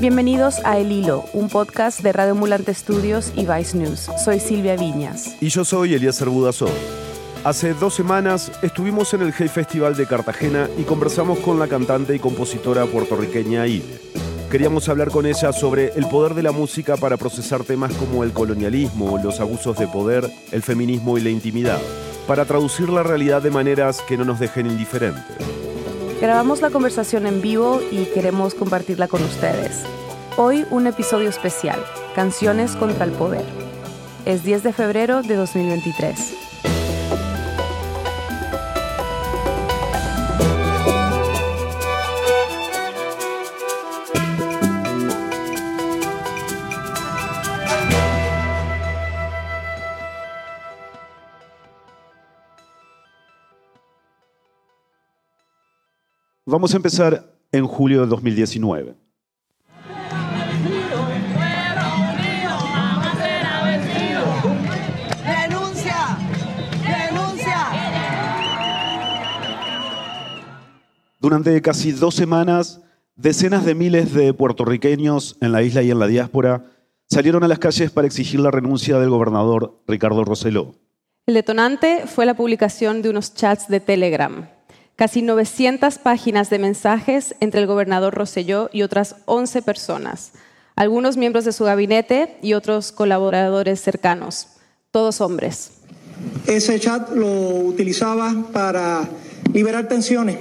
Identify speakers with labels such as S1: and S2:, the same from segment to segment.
S1: Bienvenidos a El Hilo, un podcast de Radio Ambulante Estudios y Vice News. Soy Silvia Viñas.
S2: Y yo soy Eliezer Budazón. Hace dos semanas estuvimos en el Hey Festival de Cartagena y conversamos con la cantante y compositora puertorriqueña Ile. Queríamos hablar con ella sobre el poder de la música para procesar temas como el colonialismo, los abusos de poder, el feminismo y la intimidad, para traducir la realidad de maneras que no nos dejen indiferentes.
S1: Grabamos la conversación en vivo y queremos compartirla con ustedes. Hoy un episodio especial, Canciones contra el Poder. Es 10 de febrero de 2023.
S2: Vamos a empezar en julio de 2019. Durante casi dos semanas, decenas de miles de puertorriqueños en la isla y en la diáspora salieron a las calles para exigir la renuncia del gobernador Ricardo Rosselló.
S1: El detonante fue la publicación de unos chats de Telegram. Casi 900 páginas de mensajes entre el gobernador Rosselló y otras 11 personas, algunos miembros de su gabinete y otros colaboradores cercanos, todos hombres.
S3: Ese chat lo utilizaba para liberar tensiones,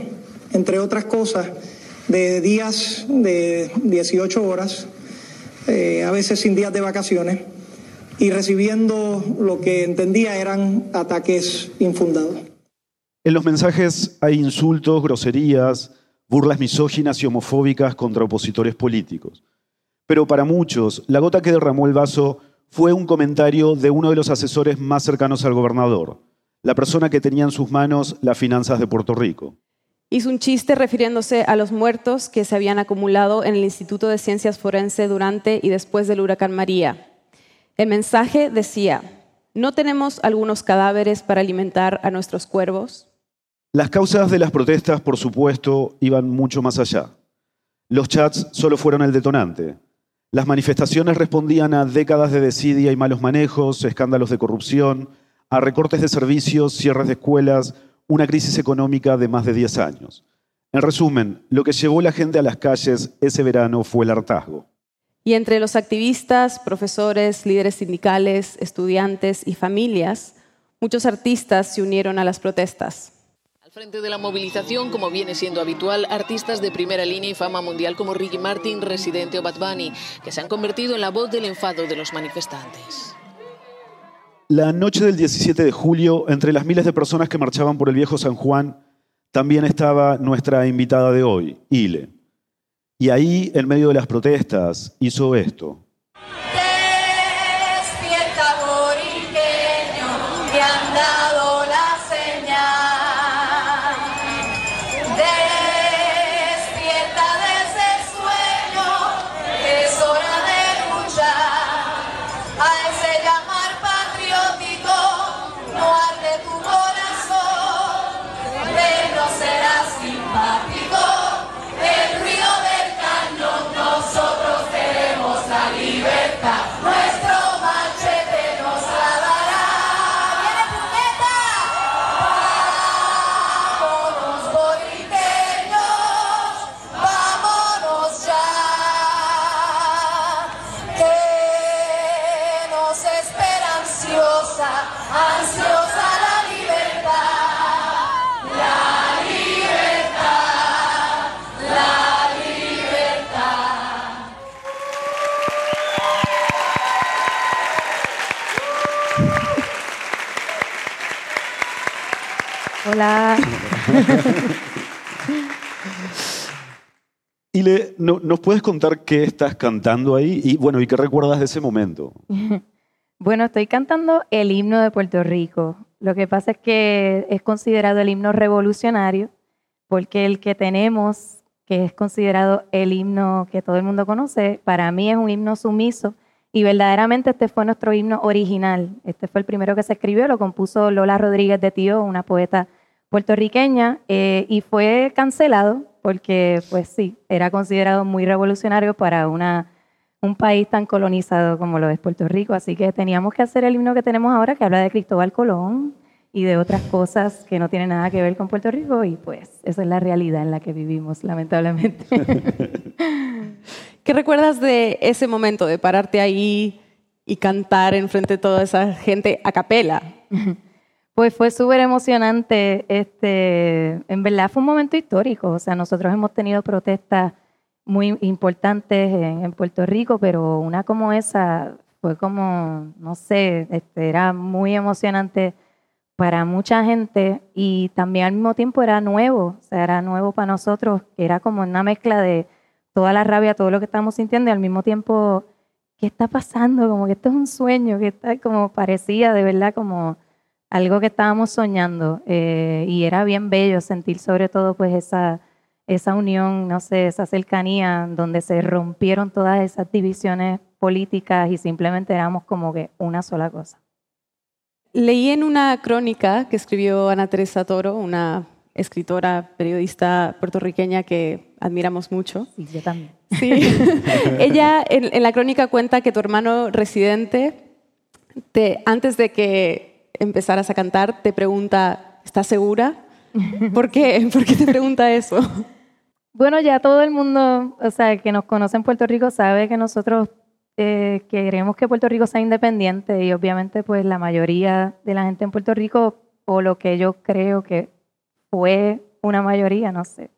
S3: entre otras cosas, de días de 18 horas, eh, a veces sin días de vacaciones, y recibiendo lo que entendía eran ataques infundados.
S2: En los mensajes hay insultos, groserías, burlas misóginas y homofóbicas contra opositores políticos. Pero para muchos, la gota que derramó el vaso fue un comentario de uno de los asesores más cercanos al gobernador, la persona que tenía en sus manos las finanzas de Puerto Rico.
S1: Hizo un chiste refiriéndose a los muertos que se habían acumulado en el Instituto de Ciencias Forense durante y después del huracán María. El mensaje decía, ¿no tenemos algunos cadáveres para alimentar a nuestros cuervos?
S2: Las causas de las protestas, por supuesto, iban mucho más allá. Los chats solo fueron el detonante. Las manifestaciones respondían a décadas de desidia y malos manejos, escándalos de corrupción, a recortes de servicios, cierres de escuelas, una crisis económica de más de 10 años. En resumen, lo que llevó la gente a las calles ese verano fue el hartazgo.
S1: Y entre los activistas, profesores, líderes sindicales, estudiantes y familias, muchos artistas se unieron a las protestas.
S4: Al frente de la movilización, como viene siendo habitual, artistas de primera línea y fama mundial como Ricky Martin, Residente o Bad Bunny, que se han convertido en la voz del enfado de los manifestantes.
S2: La noche del 17 de julio, entre las miles de personas que marchaban por el viejo San Juan, también estaba nuestra invitada de hoy, Ile. Y ahí, en medio de las protestas, hizo esto. Ile, ¿no- ¿nos puedes contar qué estás cantando ahí? Y bueno, ¿y qué recuerdas de ese momento?
S5: Bueno, estoy cantando el himno de Puerto Rico. Lo que pasa es que es considerado el himno revolucionario porque el que tenemos, que es considerado el himno que todo el mundo conoce, para mí es un himno sumiso y verdaderamente este fue nuestro himno original. Este fue el primero que se escribió, lo compuso Lola Rodríguez de Tío, una poeta puertorriqueña, eh, y fue cancelado porque pues sí, era considerado muy revolucionario para una, un país tan colonizado como lo es Puerto Rico, así que teníamos que hacer el himno que tenemos ahora, que habla de Cristóbal Colón y de otras cosas que no tienen nada que ver con Puerto Rico, y pues esa es la realidad en la que vivimos, lamentablemente.
S1: ¿Qué recuerdas de ese momento, de pararte ahí y cantar enfrente de toda esa gente a capela?
S5: Pues fue súper emocionante. Este, en verdad fue un momento histórico. O sea, nosotros hemos tenido protestas muy importantes en, Puerto Rico, pero una como esa fue como, no sé, este, era muy emocionante para mucha gente y también al mismo tiempo era nuevo, o sea, era nuevo para nosotros, era como una mezcla de toda la rabia, todo lo que estamos sintiendo y al mismo tiempo, ¿qué está pasando? Como que esto es un sueño, que está como parecía de verdad como algo que estábamos soñando eh, y era bien bello sentir sobre todo pues esa, esa unión, no sé, esa cercanía donde se rompieron todas esas divisiones políticas y simplemente éramos como que una sola cosa.
S1: Leí en una crónica que escribió Ana Teresa Toro, una escritora, periodista puertorriqueña que admiramos mucho.
S5: Sí, yo también.
S1: Sí. Ella en, en, la crónica cuenta que tu hermano residente, te, antes de que empezaras a cantar, te pregunta, ¿estás segura? ¿Por qué? ¿Por qué te pregunta eso?
S5: Bueno, ya todo el mundo, o sea, que nos conoce en Puerto Rico sabe que nosotros eh, queremos que Puerto Rico sea independiente y obviamente pues la mayoría de la gente en Puerto Rico, o lo que yo creo que fue una mayoría, no sé,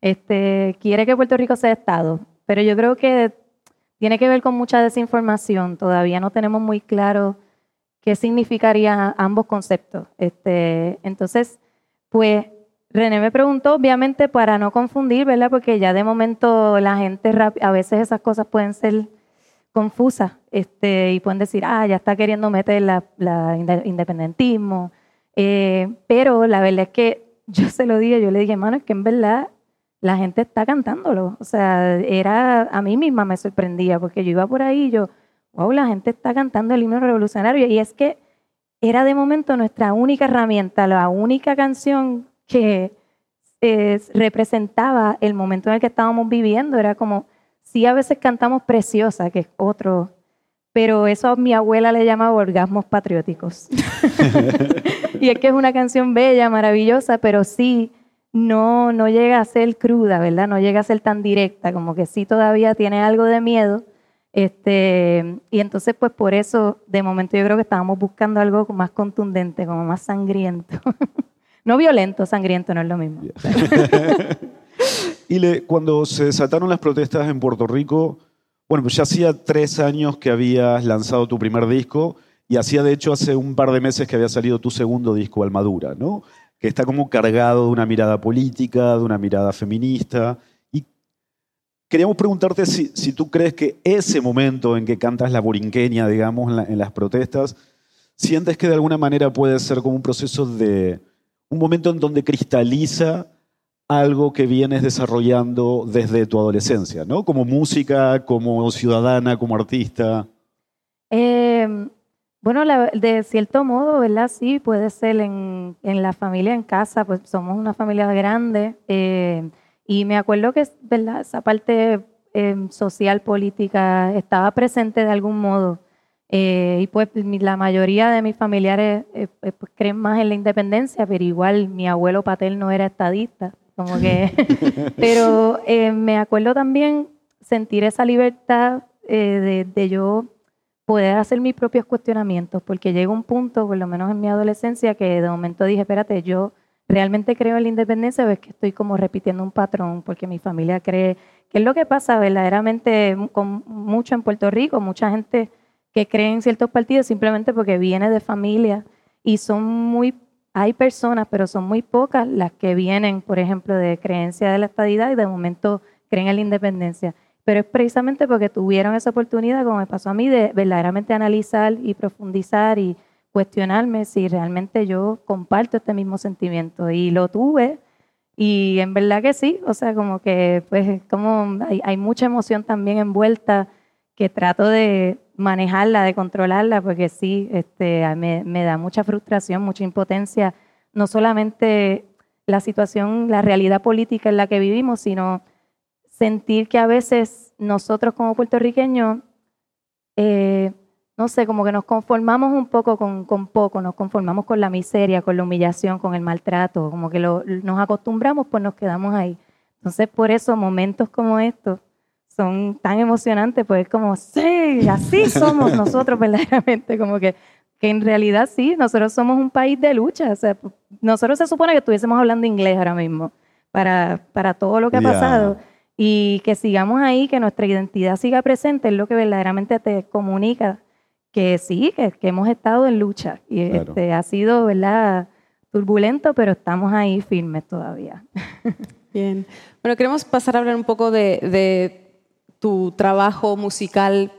S5: este, quiere que Puerto Rico sea Estado, pero yo creo que tiene que ver con mucha desinformación, todavía no tenemos muy claro qué significarían ambos conceptos. Este, entonces, pues René me preguntó, obviamente para no confundir, ¿verdad? Porque ya de momento la gente, a veces esas cosas pueden ser confusas este, y pueden decir, ah, ya está queriendo meter la, independentismo. Eh, pero la verdad es que yo se lo dije, yo le dije, hermano, es que en verdad la gente está cantándolo. O sea, era, a mí misma me sorprendía porque yo iba por ahí y yo, wow, la gente está cantando el himno revolucionario. Y es que era de momento nuestra única herramienta, la única canción que representaba el momento en el que estábamos viviendo. Era como, sí, a veces cantamos Preciosa, que es otro, pero eso a mi abuela le llamaba orgasmos patrióticos. y es que es una canción bella, maravillosa, pero sí, no, no llega a ser cruda, ¿verdad? No llega a ser tan directa, como que sí todavía tiene algo de miedo este, y entonces, pues por eso, de momento yo creo que estábamos buscando algo más contundente, como más sangriento. no violento, sangriento no es lo mismo.
S2: y le, cuando se desataron las protestas en Puerto Rico, bueno, pues ya hacía tres años que habías lanzado tu primer disco y hacía de hecho hace un par de meses que había salido tu segundo disco, Almadura, ¿no? Que está como cargado de una mirada política, de una mirada feminista Queríamos preguntarte si, tú crees que ese momento en que cantas la borinqueña, digamos, en, las protestas, sientes que de alguna manera puede ser como un proceso de, un momento en donde cristaliza algo que vienes desarrollando desde tu adolescencia, ¿no? Como música, como ciudadana, como artista.
S5: Em, bueno, de cierto modo, ¿verdad? Sí, puede ser en, la familia, en casa, pues somos una familia grande. Eh, y me acuerdo que ¿verdad? esa parte em, social, política, estaba presente de algún modo. Eh, y pues la mayoría de mis familiares eh, eh, pues, creen más en la independencia, pero igual mi abuelo paterno era estadista. Como que, pero me acuerdo también sentir esa libertad de, de yo poder hacer mis propios cuestionamientos, porque llega un punto, por lo menos en mi adolescencia, que de momento dije, espérate, yo realmente creo en la independencia es que estoy como repitiendo un patrón porque mi familia cree que es lo que pasa verdaderamente con mucho en Puerto Rico, mucha gente que cree en ciertos partidos simplemente porque viene de familia y son muy, hay personas, pero son muy pocas las que vienen, por ejemplo, de creencia de la estadidad y de momento creen en la independencia. Pero es precisamente porque tuvieron esa oportunidad, como me pasó a mí, de verdaderamente analizar y profundizar y cuestionarme si realmente yo comparto este mismo sentimiento. Y lo tuve y en verdad que sí, o sea, como que pues como hay, mucha emoción también envuelta que trato de manejarla, de controlarla, porque sí, este, me, me da mucha frustración, mucha impotencia, no solamente la situación, la realidad política en la que vivimos, sino sentir que a veces nosotros como puertorriqueños, eh, no sé, como que nos conformamos un poco con, con, poco, nos conformamos con la miseria, con la humillación, con el maltrato, como que lo, nos acostumbramos, pues nos quedamos ahí. Entonces, por eso momentos como estos son tan emocionantes, pues es como, sí, así somos nosotros verdaderamente, como que, que en realidad sí, nosotros somos un país de lucha, o sea, nosotros se supone que estuviésemos hablando inglés ahora mismo para, para todo lo que ha
S2: Yeah.
S5: pasado y que sigamos ahí, que nuestra identidad siga presente, es lo que verdaderamente te comunica que sí, que, que hemos estado en lucha y
S2: Claro.
S5: este, ha sido, ¿verdad? Turbulento, pero estamos ahí firmes todavía.
S1: Bien. Bueno, queremos pasar a hablar un poco de, de tu trabajo musical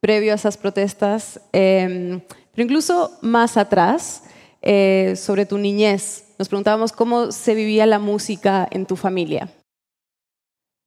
S1: previo a esas protestas, eh, pero incluso más atrás, eh, sobre tu niñez. Nos preguntábamos cómo se vivía la música en tu familia.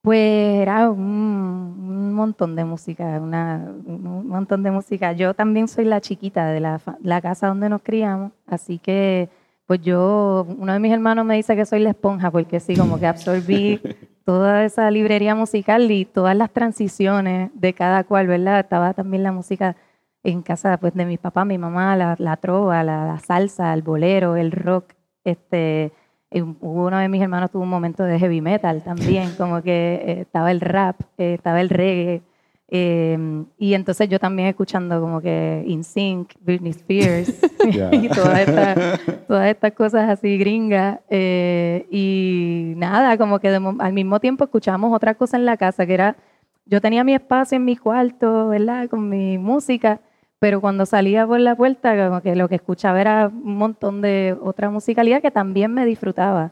S5: Pues era un, un montón de música, una, un montón de música. Yo también soy la chiquita de la, casa donde nos criamos, así que pues yo, uno de mis hermanos me dice que soy la esponja, porque sí, como que absorbí toda esa librería musical y todas las transiciones de cada cual, ¿verdad? Estaba también la música en casa pues de mi papá, mi mamá, la, la trova, la, la salsa, el bolero, el rock, este, y uno de mis hermanos tuvo un momento de heavy metal también, como que eh, estaba el rap, eh, estaba el reggae, eh, y entonces yo también escuchando como que InSync, Britney Spears, y todas estas, todas estas cosas así gringas, eh, y nada, como que de al mismo tiempo escuchábamos otra cosa en la casa, que era, yo tenía mi espacio en mi cuarto, ¿verdad? Con mi música, pero cuando salía por la puerta, como que lo que escuchaba era un montón de otra musicalidad que también me disfrutaba.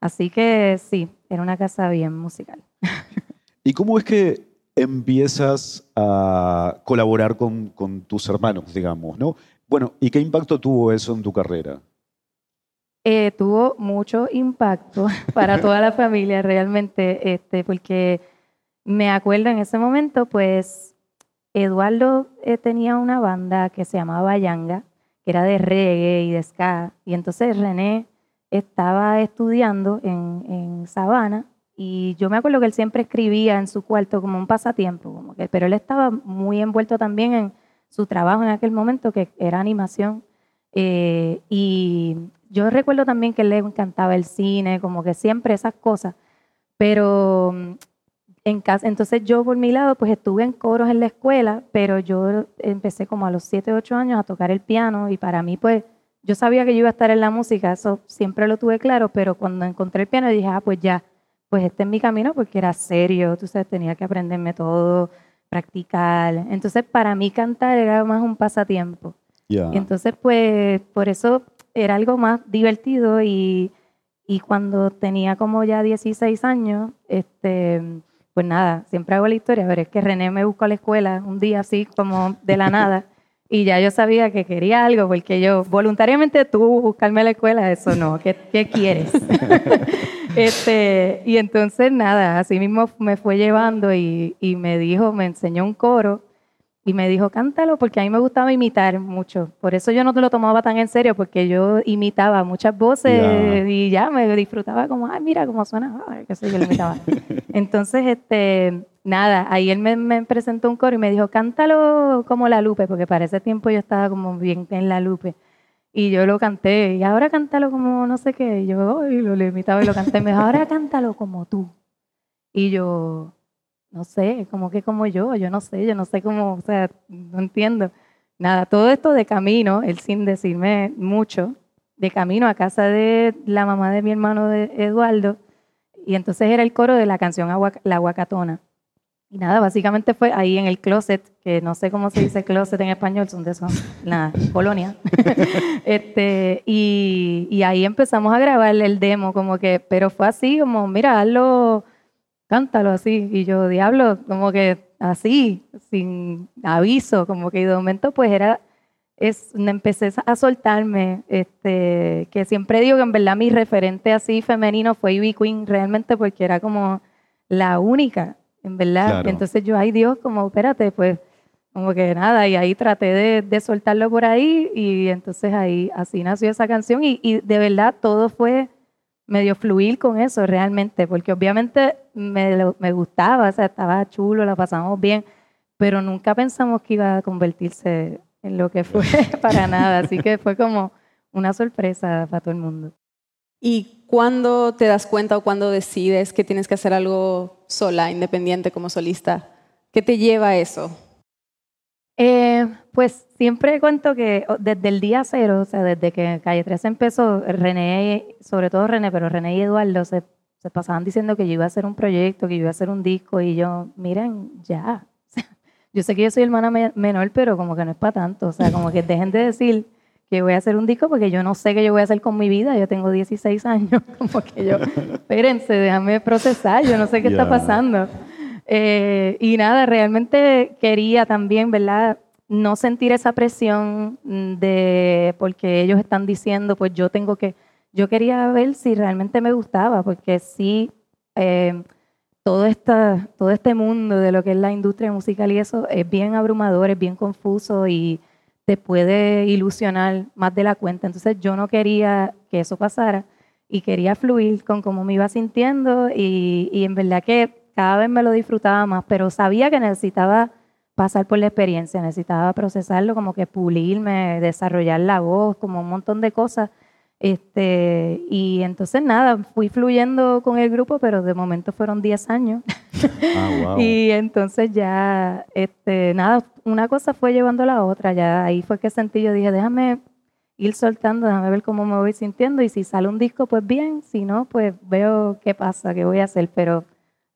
S5: Así que sí, era una casa bien musical.
S2: ¿Y cómo es que empiezas a colaborar con, con tus hermanos, digamos, ¿no? Bueno, ¿y qué impacto tuvo eso en tu carrera?
S5: Eh, tuvo mucho impacto para toda la familia realmente, este, porque me acuerdo en ese momento, pues Eduardo eh, tenía una banda que se llamaba Yanga, que era de reggae y de ska, y entonces René estaba estudiando en, en Sabana y yo me acuerdo que él siempre escribía en su cuarto como un pasatiempo, como que, pero él estaba muy envuelto también en su trabajo en aquel momento, que era animación. Eh, y yo recuerdo también que le encantaba el cine, como que siempre esas cosas. Pero en casa, entonces yo por mi lado, pues estuve en coros en la escuela, pero yo empecé como a los 7, 8 años a tocar el piano y para mí, pues, yo sabía que yo iba a estar en la música, eso siempre lo tuve claro, pero cuando encontré el piano dije, ah, pues ya, pues este es mi camino porque era serio, tú sabes, tenía que aprenderme todo, practicar. Entonces, para mí cantar era más un pasatiempo. Y entonces, pues, por eso era algo más divertido y, y cuando tenía como ya 16 años, este, pues nada, siempre hago la historia, pero es que René me buscó a la escuela un día así como de la nada y ya yo sabía que quería algo porque yo voluntariamente tú buscarme a la escuela, eso no, ¿qué, qué quieres? este, y entonces nada, así mismo me fue llevando y, y me dijo, me enseñó un coro y me dijo, cántalo, porque a mí me gustaba imitar mucho. Por eso yo no te lo tomaba tan en serio, porque yo imitaba muchas voces y ya me disfrutaba como, ay, mira cómo suena, ay, qué sé yo, lo imitaba. Entonces, este, nada, ahí él me, me presentó un coro y me dijo, cántalo como la Lupe, porque para ese tiempo yo estaba como bien en la Lupe. Y yo lo canté, y ahora cántalo como no sé qué. Y yo "Ay", lo, lo imitaba y lo canté. Me dijo, ahora cántalo como tú. Y yo, no sé, como que como yo, yo no sé, yo no sé cómo, o sea, no entiendo. Nada, todo esto de camino, él sin decirme mucho, de camino a casa de la mamá de mi hermano de Eduardo, y entonces era el coro de la canción La Aguacatona. Y nada, básicamente fue ahí en el closet, que no sé cómo se dice closet en español, son de eso, la colonia. este, y, y ahí empezamos a grabar el demo, como que, pero fue así, como, mira, hazlo, cántalo así. Y yo, diablo, como que así, sin aviso, como que de momento pues era, es, empecé a soltarme, este, que siempre digo que en verdad mi referente así femenino fue Ivy Queen, realmente porque era como la única, en verdad.
S2: Claro.
S5: Entonces yo, ay Dios, como, espérate, pues, como que nada, y ahí traté de, de soltarlo por ahí y entonces ahí, así nació esa canción y, y de verdad todo fue medio fluir con eso realmente, porque obviamente me, gustaba, o sea, estaba chulo, la pasamos bien, pero nunca pensamos que iba a convertirse en lo que fue para nada, así que fue como una sorpresa para todo el mundo.
S1: ¿Y cuándo te das cuenta o cuándo decides que tienes que hacer algo sola, independiente como solista? ¿Qué te lleva a eso?
S5: Eh, pues siempre cuento que desde el día cero, o sea, desde que Calle 13 empezó, René, sobre todo René, pero René y Eduardo se, se pasaban diciendo que yo iba a hacer un proyecto, que yo iba a hacer un disco, y yo, miren, ya. O sea, yo sé que yo soy hermana me- menor, pero como que no es para tanto. O sea, como que dejen de decir que voy a hacer un disco porque yo no sé qué yo voy a hacer con mi vida. Yo tengo 16 años, como que yo, espérense, déjame procesar, yo no sé qué está pasando. Eh, y nada, realmente quería también, ¿verdad? No sentir esa presión mm, de porque ellos están diciendo, pues yo tengo que, yo quería ver si realmente me gustaba, porque sí, eh, todo, esta, todo este mundo de lo que es la industria musical y eso es bien abrumador, es bien confuso y te puede ilusionar más de la cuenta. Entonces yo no quería que eso pasara y quería fluir con cómo me iba sintiendo y, y en verdad que cada vez me lo disfrutaba más, pero sabía que necesitaba pasar por la experiencia, necesitaba procesarlo, como que pulirme, desarrollar la voz, como un montón de cosas. Este, y entonces nada, fui fluyendo con el grupo, pero de momento fueron 10 años.
S2: Ah, wow.
S5: Y entonces ya, este, nada, una cosa fue llevando a la otra. Ya ahí fue que sentí, yo dije, déjame ir soltando, déjame ver cómo me voy sintiendo. Y si sale un disco, pues bien. Si no, pues veo qué pasa, qué voy a hacer. Pero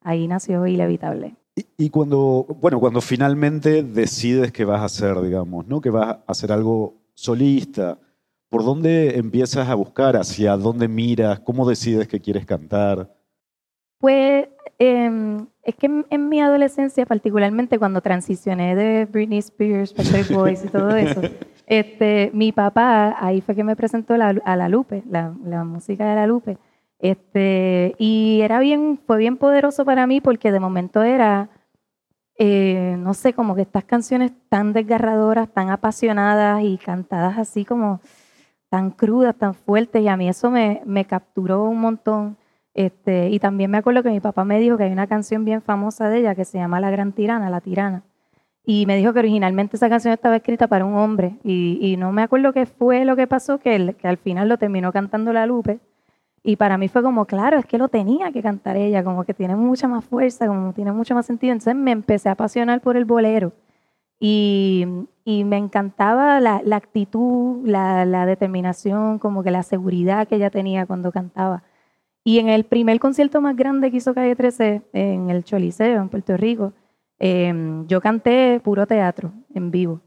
S5: ahí nació Inevitable.
S2: Y, y cuando, bueno, cuando finalmente decides que vas a hacer, digamos, ¿no? Que vas a hacer algo solista, ¿por dónde empiezas a buscar? ¿Hacia dónde miras? ¿Cómo decides que quieres cantar?
S5: Pues eh, es que en, en mi adolescencia, particularmente cuando transicioné de Britney Spears, Backstreet Boys y todo eso, este, mi papá ahí fue que me presentó la- a la Lupe, la, la música de la Lupe. Este, y era bien, fue bien poderoso para mí porque de momento era, eh, no sé, como que estas canciones tan desgarradoras, tan apasionadas y cantadas así como tan crudas, tan fuertes, y a mí eso me, me capturó un montón. Este, y también me acuerdo que mi papá me dijo que hay una canción bien famosa de ella que se llama La Gran Tirana, La Tirana. Y me dijo que originalmente esa canción estaba escrita para un hombre. Y, no me acuerdo qué fue lo que pasó, que, que al final lo terminó cantando la Lupe. Y para mí fue como, claro, es que lo tenía que cantar ella, como que tiene mucha más fuerza, como tiene mucho más sentido. Entonces me empecé a apasionar por el bolero. Y, y me encantaba la, la actitud, la, la determinación, como que la seguridad que ella tenía cuando cantaba. Y en el primer concierto más grande que hizo Calle 13, en el Choliseo, en Puerto Rico, eh, yo canté puro teatro en vivo.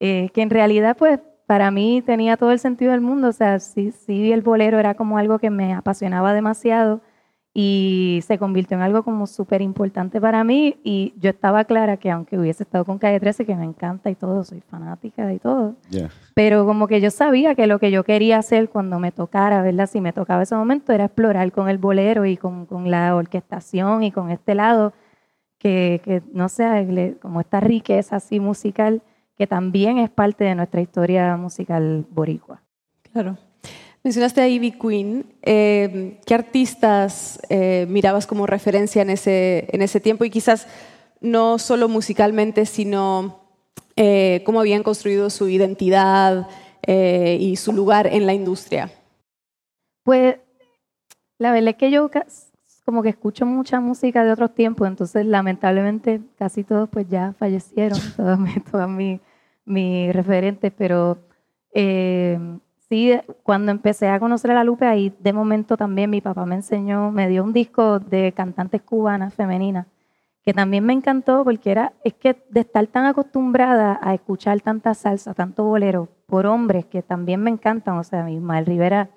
S5: Eh, que en realidad, pues, para mí tenía todo el sentido del mundo. O sea, sí, sí, el bolero era como algo que me apasionaba demasiado y se convirtió en algo como súper importante para mí. Y yo estaba clara que aunque hubiese estado con Calle 13, que me encanta y todo, soy fanática y todo, pero como que yo sabía que lo que yo quería hacer cuando me tocara, ¿verdad? Si me tocaba ese momento era explorar con el bolero y con, con la orquestación y con este lado que, que no sé, como esta riqueza así musical que también es parte de nuestra historia musical boricua.
S1: Claro. Mencionaste a Ivy Queen. Eh, ¿Qué artistas eh, mirabas como referencia en ese, en ese tiempo? Y quizás no solo musicalmente, sino eh, cómo habían construido su identidad eh, y su lugar en la industria.
S5: Pues la verdad es que yo como que escucho mucha música de otros tiempos, entonces lamentablemente casi todos pues ya fallecieron, todos mis, todas mis, mis referentes, pero eh, sí, cuando empecé a conocer a la Lupe, ahí de momento también mi papá me enseñó, me dio un disco de cantantes cubanas femeninas, que también me encantó porque era, es que de estar tan acostumbrada a escuchar tanta salsa, tanto bolero, por hombres que también me encantan, o sea, mi Ismael Rivera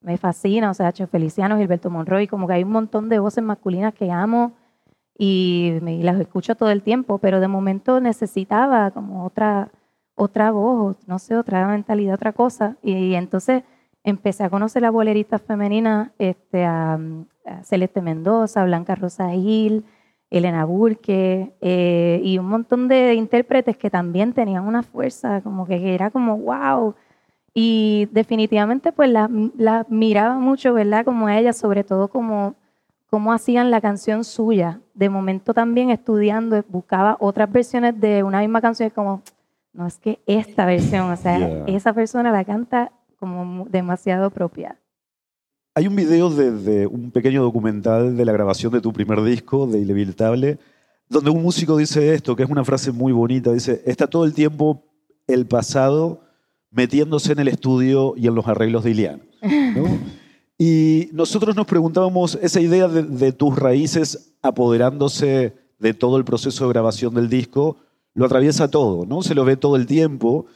S5: me fascina, o sea, Cho Feliciano, Gilberto Monroy, como que hay un montón de voces masculinas que amo y, y las escucho todo el tiempo, pero de momento necesitaba como otra, otra voz, no sé, otra mentalidad, otra cosa, y, entonces empecé a conocer a boleristas femeninas, este, a, Celeste Mendoza, Blanca Rosa Gil, Elena Burke, eh, y un montón de intérpretes que también tenían una fuerza, como que era como, wow, Y definitivamente pues la, la miraba mucho, ¿verdad? Como a ella, sobre todo como cómo hacían la canción suya. De momento también estudiando, buscaba otras versiones de una misma canción, como, no es que esta versión, o sea,
S2: Yeah.
S5: esa persona la canta como demasiado propia.
S2: Hay un video de, de un pequeño documental de la grabación de tu primer disco, de Inevitable, donde un músico dice esto, que es una frase muy bonita, dice, está todo el tiempo el pasado metiéndose en el estudio y en los arreglos de Iliana. ¿no? Y nosotros nos preguntábamos, esa idea de, de tus raíces apoderándose de todo el proceso de grabación del disco, lo atraviesa todo, ¿no? Se lo ve todo el tiempo.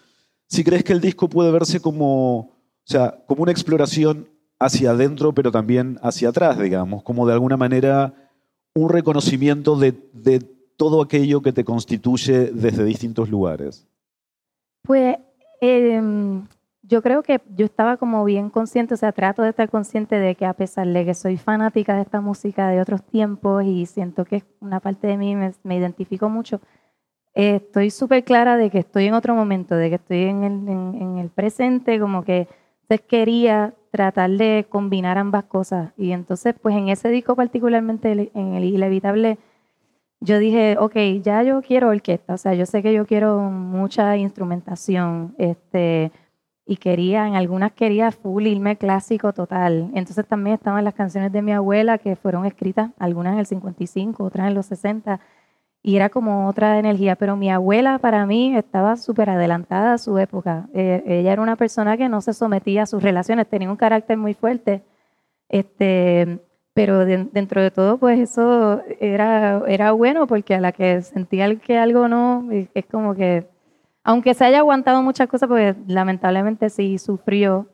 S2: Si crees que el disco puede verse como, o sea, como una exploración hacia adentro, pero también hacia atrás, digamos, como de alguna manera un reconocimiento de, de todo aquello que te constituye desde distintos lugares.
S5: Pues em, yo creo que yo estaba como bien consciente, o sea, trato de estar consciente de que a pesar de que soy fanática de esta música de otros tiempos y siento que una parte de mí, me identifico mucho, eh, estoy súper clara de que estoy en otro momento, de que estoy en el, en- el presente, como que entonces quería tratar de combinar ambas cosas. Y entonces, pues en ese disco particularmente, en el Inevitable, yo dije, ok, ya yo quiero orquesta, o sea, yo sé que yo quiero mucha instrumentación, este, y quería, en algunas quería full irme clásico total. Entonces también estaban las canciones de mi abuela que fueron escritas, algunas en el 55, otras en los 60, y era como otra energía, pero mi abuela para mí estaba súper adelantada a su época. Eh, ella era una persona que no se sometía a sus relaciones, tenía un carácter muy fuerte, este, pero de- dentro de todo, pues eso era, era bueno porque a la que sentía que algo no, es- como que, aunque se haya aguantado muchas cosas, pues lamentablemente sí sufrió,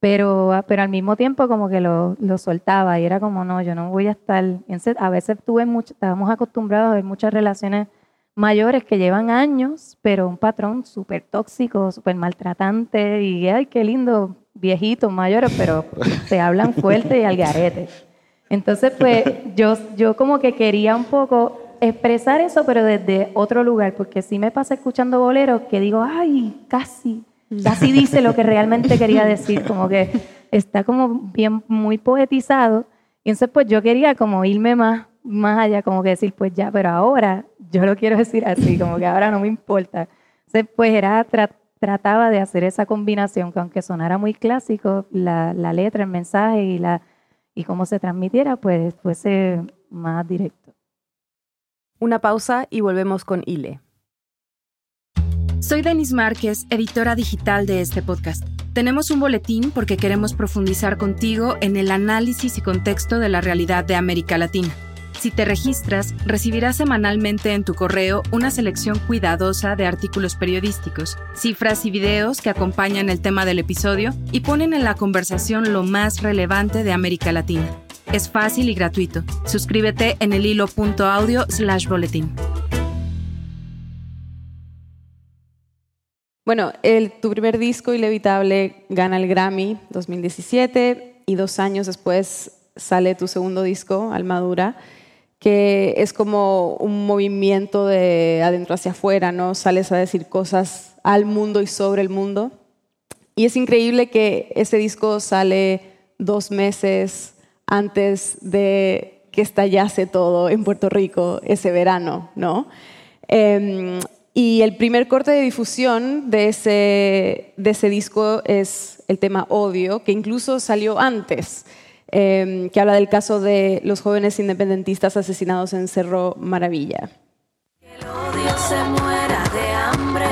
S5: pero, pero al mismo tiempo como que lo, lo soltaba y era como, no, yo no voy a estar, entonces, a veces tuve mucho, estábamos acostumbrados a ver muchas relaciones mayores que llevan años, pero un patrón súper tóxico, súper maltratante y, ay, qué lindo, viejitos, mayores, pero se hablan fuerte y al garete. Entonces, pues yo, yo como que quería un poco expresar eso, pero desde otro lugar, porque sí me pasa escuchando boleros que digo, ay, casi, casi dice lo que realmente quería decir, como que está como bien, muy poetizado. Y entonces, pues yo quería como irme más, más allá, como que decir, pues ya, pero ahora yo lo quiero decir así, como que ahora no me importa. Entonces, pues era, tra- trataba de hacer esa combinación, que aunque sonara muy clásico, la, la letra, el mensaje y, la, y cómo se transmitiera, pues fuese más directo.
S1: Una pausa y volvemos con Ile.
S6: Soy Denis Márquez, editora digital de este podcast. Tenemos un boletín porque queremos profundizar contigo en el análisis y contexto de la realidad de América Latina. Si te registras, recibirás semanalmente en tu correo una selección cuidadosa de artículos periodísticos, cifras y videos que acompañan el tema del episodio y ponen en la conversación lo más relevante de América Latina. Es fácil y gratuito. Suscríbete en el hilo.audio slash boletín.
S1: Bueno, tu primer disco, Inevitable, gana el Grammy 2017 y dos años después sale tu segundo disco, Almadura, que es como un movimiento de adentro hacia afuera, ¿no? Sales a decir cosas al mundo y sobre el mundo. Y es increíble que ese disco sale dos meses antes de que estallase todo en Puerto Rico ese verano, ¿no? Eh, y el primer corte de difusión de ese, de ese disco es el tema Odio, que incluso salió antes, eh, que habla del caso de los jóvenes independentistas asesinados en Cerro Maravilla.
S7: El odio se muera de hambre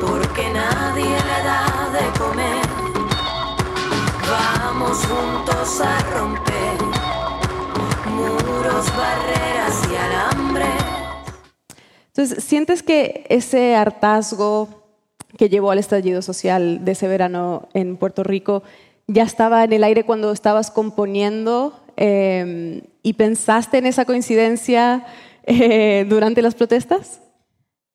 S7: porque nadie le da de comer. Vamos juntos a romper muros, barreras y alambre.
S1: Entonces, ¿sientes que ese hartazgo que llevó al estallido social de ese verano en Puerto Rico ya estaba en el aire cuando estabas componiendo eh, y pensaste en esa coincidencia eh, durante las protestas?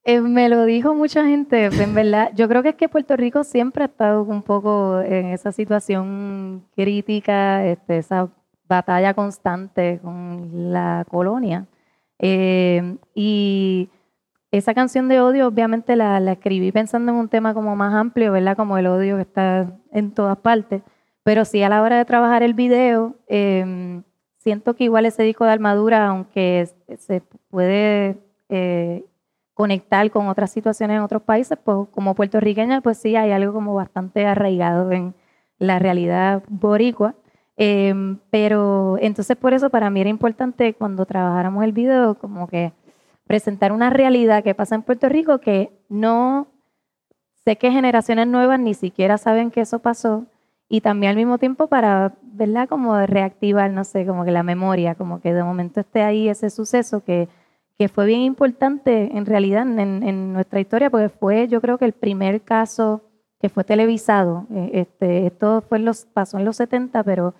S5: Eh, me lo dijo mucha gente, en verdad. Yo creo que es que Puerto Rico siempre ha estado un poco en esa situación crítica, este, esa batalla constante con la colonia. Eh, y esa canción de odio obviamente la, escribí pensando en un tema como más amplio, ¿verdad? Como el odio que está en todas partes. Pero sí a la hora de trabajar el video, eh, siento que igual ese disco de armadura, aunque se puede eh, conectar con otras situaciones en otros países, pues como puertorriqueña, pues sí hay algo como bastante arraigado en la realidad boricua. Em, pero entonces por eso para mí era importante cuando trabajáramos el video como que presentar una realidad que pasa en Puerto Rico que no sé que generaciones nuevas ni siquiera saben que eso pasó y también al mismo tiempo para, ¿verdad? Como reactivar, no sé, como que la memoria, como que de momento esté ahí ese suceso que, que fue bien importante en realidad en, nuestra historia, porque fue yo creo que el primer caso que fue televisado. Eh, este, esto fue los, pasó en los 70, pero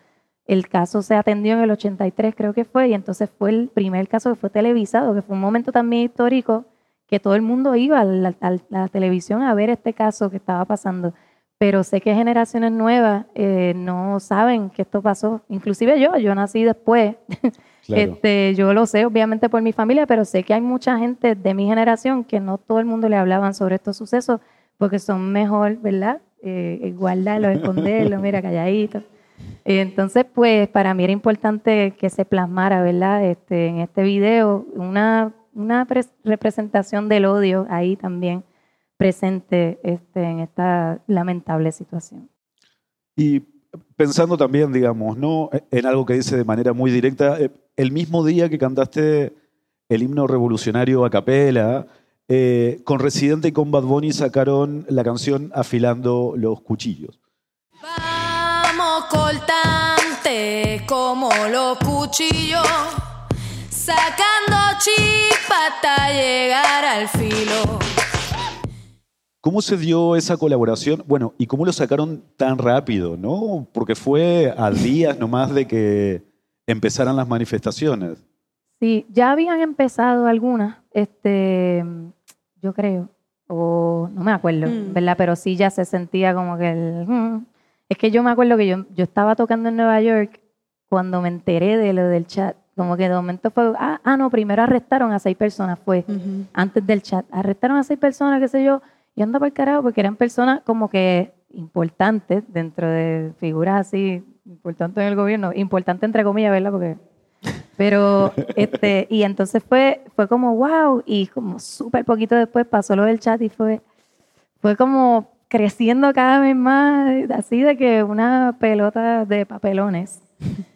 S5: el caso se atendió en el 83 creo que fue, y entonces fue el primer caso que fue televisado, que fue un momento también histórico que todo el mundo iba a la, a la televisión a ver este caso que estaba pasando pero sé que generaciones nuevas eh, no saben que esto pasó. Inclusive yo, yo nací después. este, yo lo sé, obviamente, por mi familia, pero sé que hay mucha gente de mi generación que no todo el mundo le hablaban sobre estos sucesos porque son mejor, ¿verdad? Eh, guardarlo, esconderlo, mira, calladito. Entonces, pues, para mí era importante que se plasmara, ¿verdad? Este, en este video, una, una representación del odio ahí también presente este, en esta lamentable situación.
S2: Y pensando también, digamos, ¿no? en algo que dice de manera muy directa, eh, el mismo día que cantaste el himno revolucionario a capela, eh, con Residente y con Bad Bunny sacaron la canción Afilando los Cuchillos.
S7: Cortante como los cuchillos, sacando chispa hasta llegar al filo.
S2: ¿Cómo se dio esa colaboración? Bueno, ¿y cómo lo sacaron tan rápido? ¿no? Porque fue a días nomás de que empezaran las manifestaciones.
S5: Sí, ya habían empezado algunas, este, yo creo, o no me acuerdo, mm. ¿verdad? Pero sí ya se sentía como que el... Mm. Es que yo me acuerdo que yo, yo estaba tocando en Nueva York cuando me enteré de lo del chat. Como que de momento fue, ah, ah no, primero arrestaron a seis personas, fue antes del chat. Arrestaron a seis personas, qué sé yo, y anda el carajo porque eran personas como que importantes dentro de figuras así, importantes en el gobierno, importante entre comillas, ¿verdad? Porque, pero, este, y entonces fue, fue como, wow, y como súper poquito después pasó lo del chat y fue, fue como creciendo cada vez más, así de que una pelota de papelones.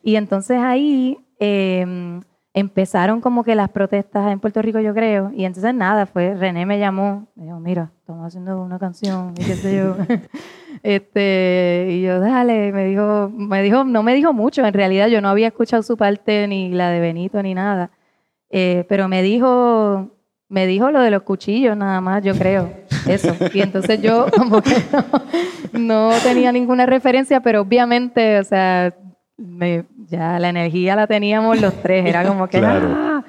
S5: Y entonces ahí... Eh, empezaron como que las protestas en Puerto Rico, yo creo, y entonces nada, fue, René me llamó, me dijo, mira, estamos haciendo una canción, y qué sé yo. este, y yo, dale, me dijo, me dijo, no me dijo mucho, en realidad yo no había escuchado su parte, ni la de Benito, ni nada, eh, pero me dijo, me dijo lo de los cuchillos nada más, yo creo, eso. Y entonces yo como que no, no tenía ninguna referencia, pero obviamente, o sea, me, ya la energía la teníamos los tres, era como que... ¡ah!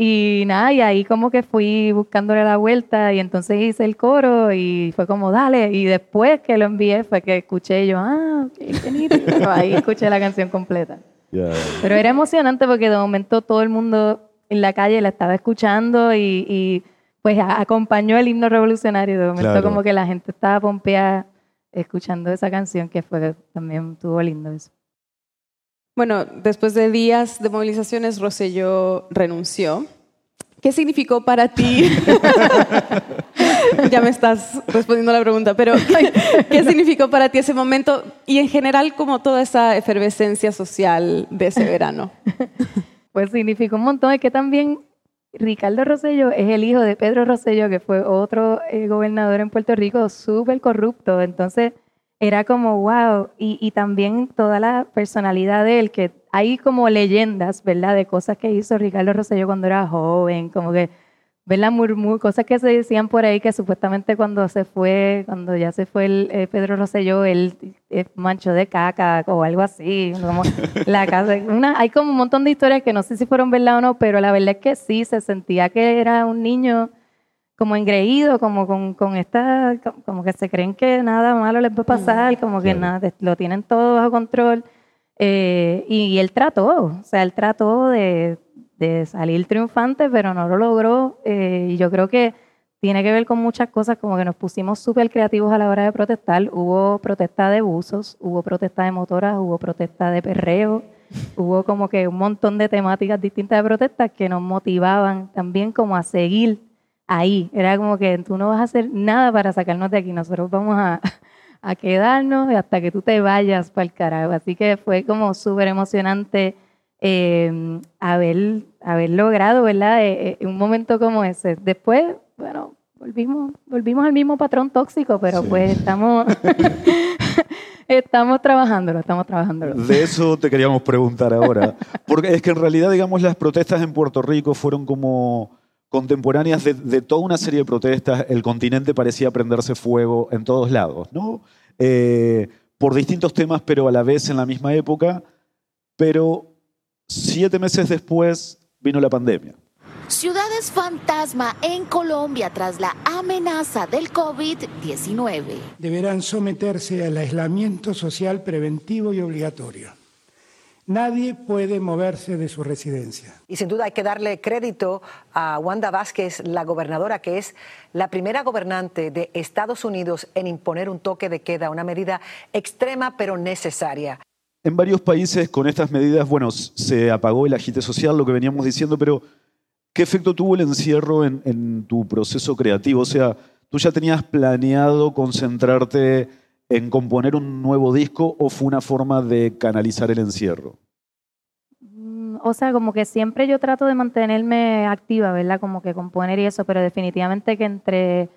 S5: Y nada, y ahí como que fui buscándole la vuelta y entonces hice el coro y fue como, dale. Y después que lo envié fue que escuché yo, ah, qué ahí escuché la canción completa. Pero era emocionante porque de momento todo el mundo en la calle la estaba escuchando y, pues acompañó el himno revolucionario. De momento como que la gente estaba pompeada escuchando esa canción que fue también tuvo lindo eso.
S1: Bueno, después de días de movilizaciones, Rosselló renunció. ¿Qué significó para ti? ya me estás respondiendo la pregunta, pero ¿qué significó para ti ese momento y en general como toda esa efervescencia social de ese verano?
S5: Pues significó un montón. Es que también Ricardo Rosselló es el hijo de Pedro Rosselló, que fue otro eh, gobernador en Puerto Rico súper corrupto. Entonces, era como, wow, y, también toda la personalidad de él, que hay como leyendas, ¿verdad? De cosas que hizo Ricardo Rosselló cuando era joven, como que, ¿verdad? Murmur, cosas que se decían por ahí que supuestamente cuando se fue, cuando ya se fue el, eh, Pedro Rosselló, él es mancho de caca o algo así, como la casa, una, hay como un montón de historias que no sé si fueron verdad o no, pero la verdad es que sí, se sentía que era un niño como engreído, como con, con esta, como que se creen que nada malo les va a pasar, mm, como que nada, lo tienen todo bajo control. Eh, y, él trató, o sea, él trató de, de salir triunfante, pero no lo logró. eh, y yo creo que tiene que ver con muchas cosas, como que nos pusimos súper creativos a la hora de protestar. Hubo protesta de buzos, hubo protesta de motoras, hubo protesta de perreo, hubo como que un montón de temáticas distintas de protestas que nos motivaban también como a seguir ahí. Era como que tú no vas a hacer nada para sacarnos de aquí, nosotros vamos a, a quedarnos hasta que tú te vayas para el carajo. Así que fue como súper emocionante eh, haber, haber logrado, ¿verdad? Eh, eh, un momento como ese. Después, bueno, volvimos, volvimos al mismo patrón tóxico, pero
S2: Sí.
S5: pues estamos, estamos trabajándolo, estamos trabajándolo.
S2: De eso te queríamos preguntar ahora. Porque es que en realidad, digamos, las protestas en Puerto Rico fueron como contemporáneas de, de toda una serie de protestas. El continente parecía prenderse fuego en todos lados, ¿no? Eh, por distintos temas, pero a la vez en la misma época. Pero siete meses después vino la pandemia.
S8: Ciudades fantasma en Colombia tras la amenaza del COVID-19.
S9: deberán someterse al aislamiento social preventivo y obligatorio. Nadie puede moverse de su residencia.
S10: Y sin duda hay que darle crédito a Wanda Vázquez, la gobernadora, que es la primera gobernante de Estados Unidos en imponer un toque de queda, una medida extrema pero necesaria.
S2: En varios países con estas medidas, bueno, se apagó el agite social, lo que veníamos diciendo, pero ¿qué efecto tuvo el encierro en, en tu proceso creativo? O sea, ¿tú ya tenías planeado concentrarte en componer un nuevo disco o fue una forma de canalizar el encierro?
S5: Mm, O sea, como que siempre yo trato de mantenerme activa, ¿verdad? Como que componer y eso, pero definitivamente que entre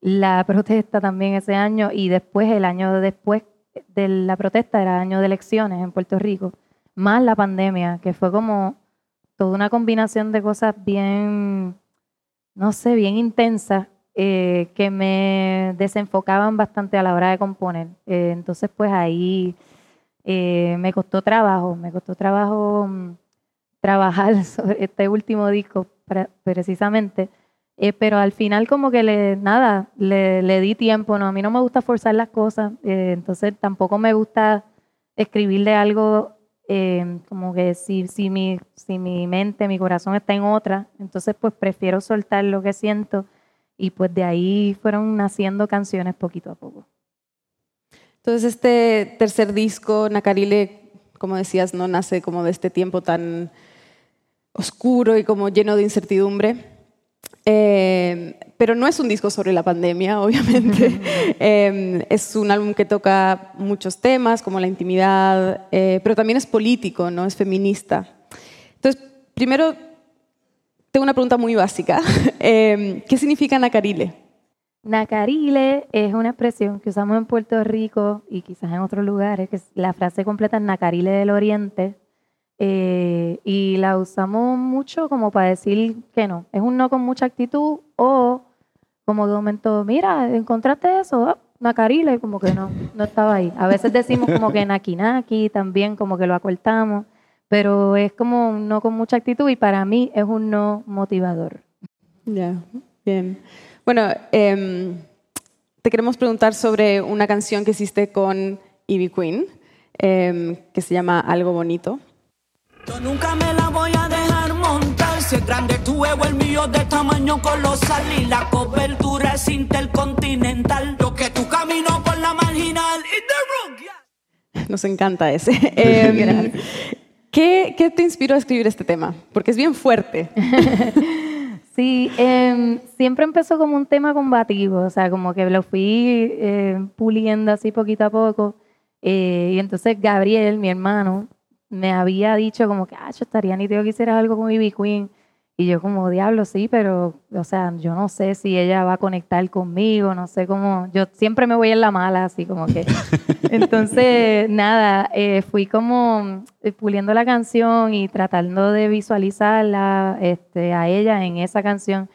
S5: la protesta también ese año y después, el año después de la protesta, era año de elecciones en Puerto Rico, más la pandemia, que fue como toda una combinación de cosas bien, no sé, bien intensas, eh, que me desenfocaban bastante a la hora de componer. Eh, entonces, pues ahí eh, me costó trabajo, me costó trabajo mm, trabajar sobre este último disco pre- precisamente, eh, pero al final como que le, nada, le, le di tiempo, ¿no? A mí no me gusta forzar las cosas, eh, entonces tampoco me gusta escribirle algo eh, como que si, si, mi, si mi mente, mi corazón está en otra, entonces pues prefiero soltar lo que siento y pues de ahí fueron naciendo canciones poquito a poco.
S1: Entonces este tercer disco, Nacarile, como decías, no nace como de este tiempo tan oscuro y como lleno de incertidumbre. Eh, pero no es un disco sobre la pandemia, obviamente. Eh, es un álbum que toca muchos temas, como la intimidad, eh, pero también es político, ¿no? Es feminista. Entonces, primero, tengo una pregunta muy básica. Eh, ¿Qué significa Nacarile?
S5: Nacarile es una expresión que usamos en Puerto Rico y quizás en otros lugares, que es- la frase completa Nacarile del Oriente, eh, y la usamos mucho como para decir que no. Es un no con mucha actitud o como de momento, mira, encontraste eso, Ah, Nacarile, como que no, no estaba ahí. A veces decimos como que Nakinaki también, como que lo acortamos, pero es como un no con mucha actitud y para mí es un no motivador.
S1: Ya, bien. Bueno, em, te queremos preguntar sobre una canción que hiciste con Ivy Queen, em, que se llama Algo Bonito.
S11: Yo nunca me la voy a dejar montar. Si es grande tu huevo, el mío de tamaño colosal. Y la cobertura es intercontinental. Yo que tú camino por la marginal. y the rook, yeah.
S1: Nos encanta ese. Em, ¿qué, ¿Qué te inspiró a escribir este tema? Porque es bien fuerte.
S5: Sí, em, siempre empezó como un tema combativo, o sea, como que lo fui eh, puliendo así poquito a poco. eh, y entonces Gabriel, mi hermano, me había dicho como que, ah, yo estaría nítido que hicieras algo con Ivy Queen. Y yo como, diablo, sí, pero, o sea, yo no sé si ella va a conectar conmigo, no sé cómo, yo siempre me voy en la mala, así como que. Entonces, nada, eh, fui como eh, puliendo la canción y tratando de visualizarla este, a ella en esa canción.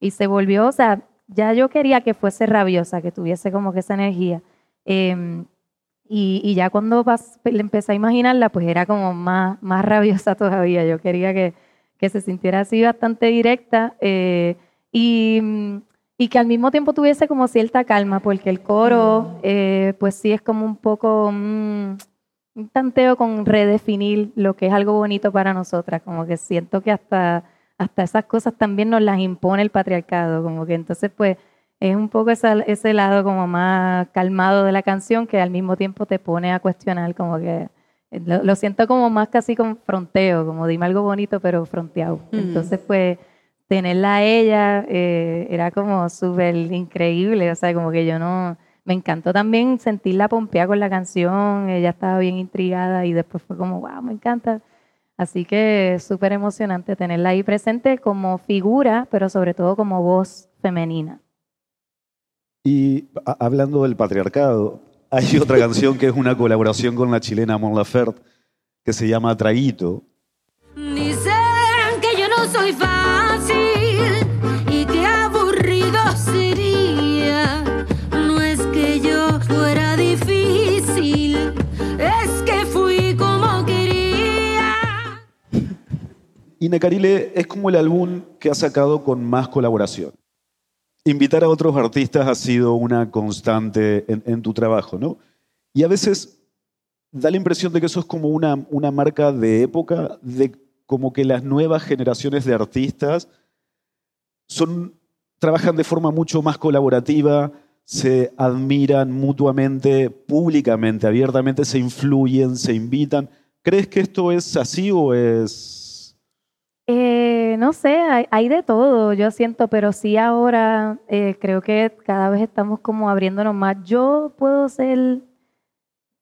S5: Y se volvió, o sea, ya yo quería que fuese rabiosa, que tuviese como que esa energía. Em, y, y ya cuando pas- le empecé a imaginarla, pues era como más, más rabiosa todavía. Yo quería que, que se sintiera así bastante directa eh, y, mm, y que al mismo tiempo tuviese como cierta calma, porque el coro, eh, pues sí es como un poco, mm, un tanteo con redefinir lo que es algo bonito para nosotras, como que siento que hasta, hasta esas cosas también nos las impone el patriarcado, como que entonces pues es un poco ese lado como más calmado de la canción que al mismo tiempo te pone a cuestionar, como que lo, siento como más casi con fronteo, como dime algo bonito pero fronteado.
S1: Mm.
S5: Entonces pues tenerla a ella eh, era como súper increíble, o sea, como que yo no me encantó también sentirla pompeada con la canción, ella estaba bien intrigada y después fue como, wow, me encanta. Así que súper emocionante tenerla ahí presente como figura, pero sobre todo como voz femenina.
S2: Y hablando del patriarcado, hay otra canción que es una colaboración con la chilena Mon Laferte que se llama Traguito.
S7: Dicen que yo no soy fácil y que aburrido sería. No es que yo fuera difícil, es que fui como quería.
S2: Y Necarile es como el álbum que ha sacado con más colaboración. Invitar a otros artistas ha sido una constante en, tu trabajo, ¿no? Y a veces da la impresión de que eso es como una, una marca de época, de como que las nuevas generaciones de artistas son, trabajan de forma mucho más colaborativa, se admiran mutuamente, públicamente, abiertamente, se influyen, se invitan. ¿Crees que esto es así o es...?
S5: Eh, no sé, hay, hay de todo, yo siento, pero sí ahora eh, creo que cada vez estamos como abriéndonos más. Yo puedo ser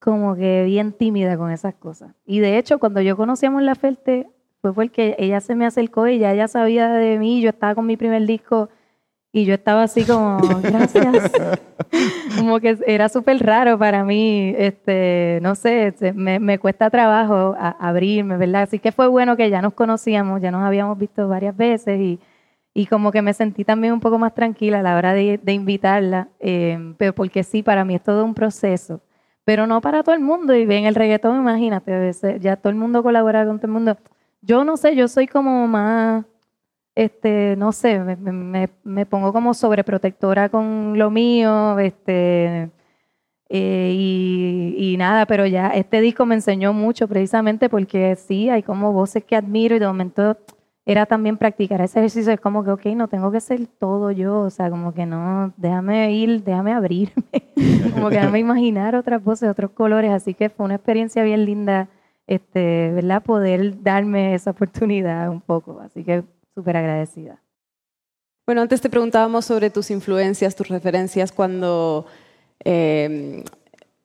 S5: como que bien tímida con esas cosas. Y de hecho, cuando yo conocí a Mon Laferte, fue porque ella se me acercó y ya ella sabía de mí, yo estaba con mi primer disco y yo estaba así como, gracias. como que era súper raro para mí, este, no sé, me, me cuesta trabajo a- abrirme, ¿verdad? Así que fue bueno que ya nos conocíamos, ya nos habíamos visto varias veces y, y como que me sentí también un poco más tranquila a la hora de, de invitarla, eh, pero porque sí, para mí es todo un proceso, pero no para todo el mundo. Y en el reggaetón, imagínate, a veces ya todo el mundo colabora con todo el mundo. Yo no sé, yo soy como más, este, no sé, me, pongo como sobreprotectora con lo mío, este, eh, y, y nada, pero ya este disco me enseñó mucho precisamente porque sí, hay como voces que admiro y de momento era también practicar ese ejercicio, es como que, ok, no tengo que ser todo yo, o sea, como que no, déjame ir, déjame abrirme, como que déjame imaginar otras voces, otros colores, así que fue una experiencia bien linda, este, ¿verdad? Poder darme esa oportunidad un poco, así que súper agradecida.
S1: Bueno, antes te preguntábamos sobre tus influencias, tus referencias cuando eh,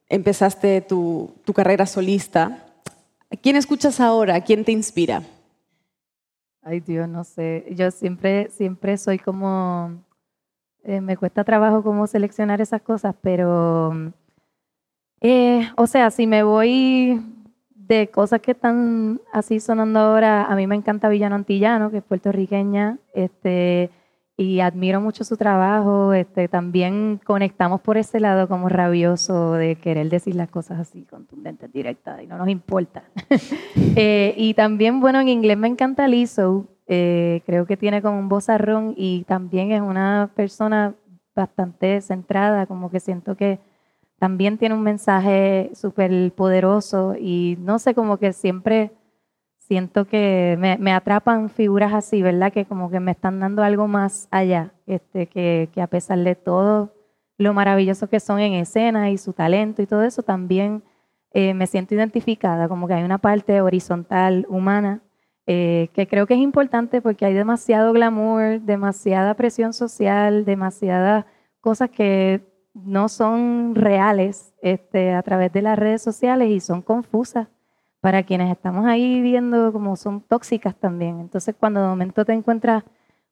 S1: empezaste tu, tu carrera solista. ¿A ¿Quién escuchas ahora? ¿A ¿Quién te inspira?
S5: Ay, Dios, no sé. Yo siempre, siempre soy como, eh, me cuesta trabajo como seleccionar esas cosas, pero, eh, o sea, si me voy de cosas que están así sonando ahora, a mí me encanta Villano Antillano, que es puertorriqueña, este, y admiro mucho su trabajo. Este, también conectamos por ese lado como rabioso de querer decir las cosas así, contundentes, directas, y no nos importa. Eh, y también, bueno, en inglés me encanta Lizzo. eh, creo que tiene como un vozarrón y también es una persona bastante centrada, como que siento que también tiene un mensaje súper poderoso y no sé, como que siempre siento que me, atrapan figuras así, ¿verdad? Que como que me están dando algo más allá, este, que, que a pesar de todo lo maravilloso que son en escena y su talento y todo eso, también eh, me siento identificada, como que hay una parte horizontal, humana, eh, que creo que es importante porque hay demasiado glamour, demasiada presión social, demasiadas cosas que no son reales este, a través de las redes sociales y son confusas para quienes estamos ahí viendo como son tóxicas también. Entonces, cuando de momento te encuentras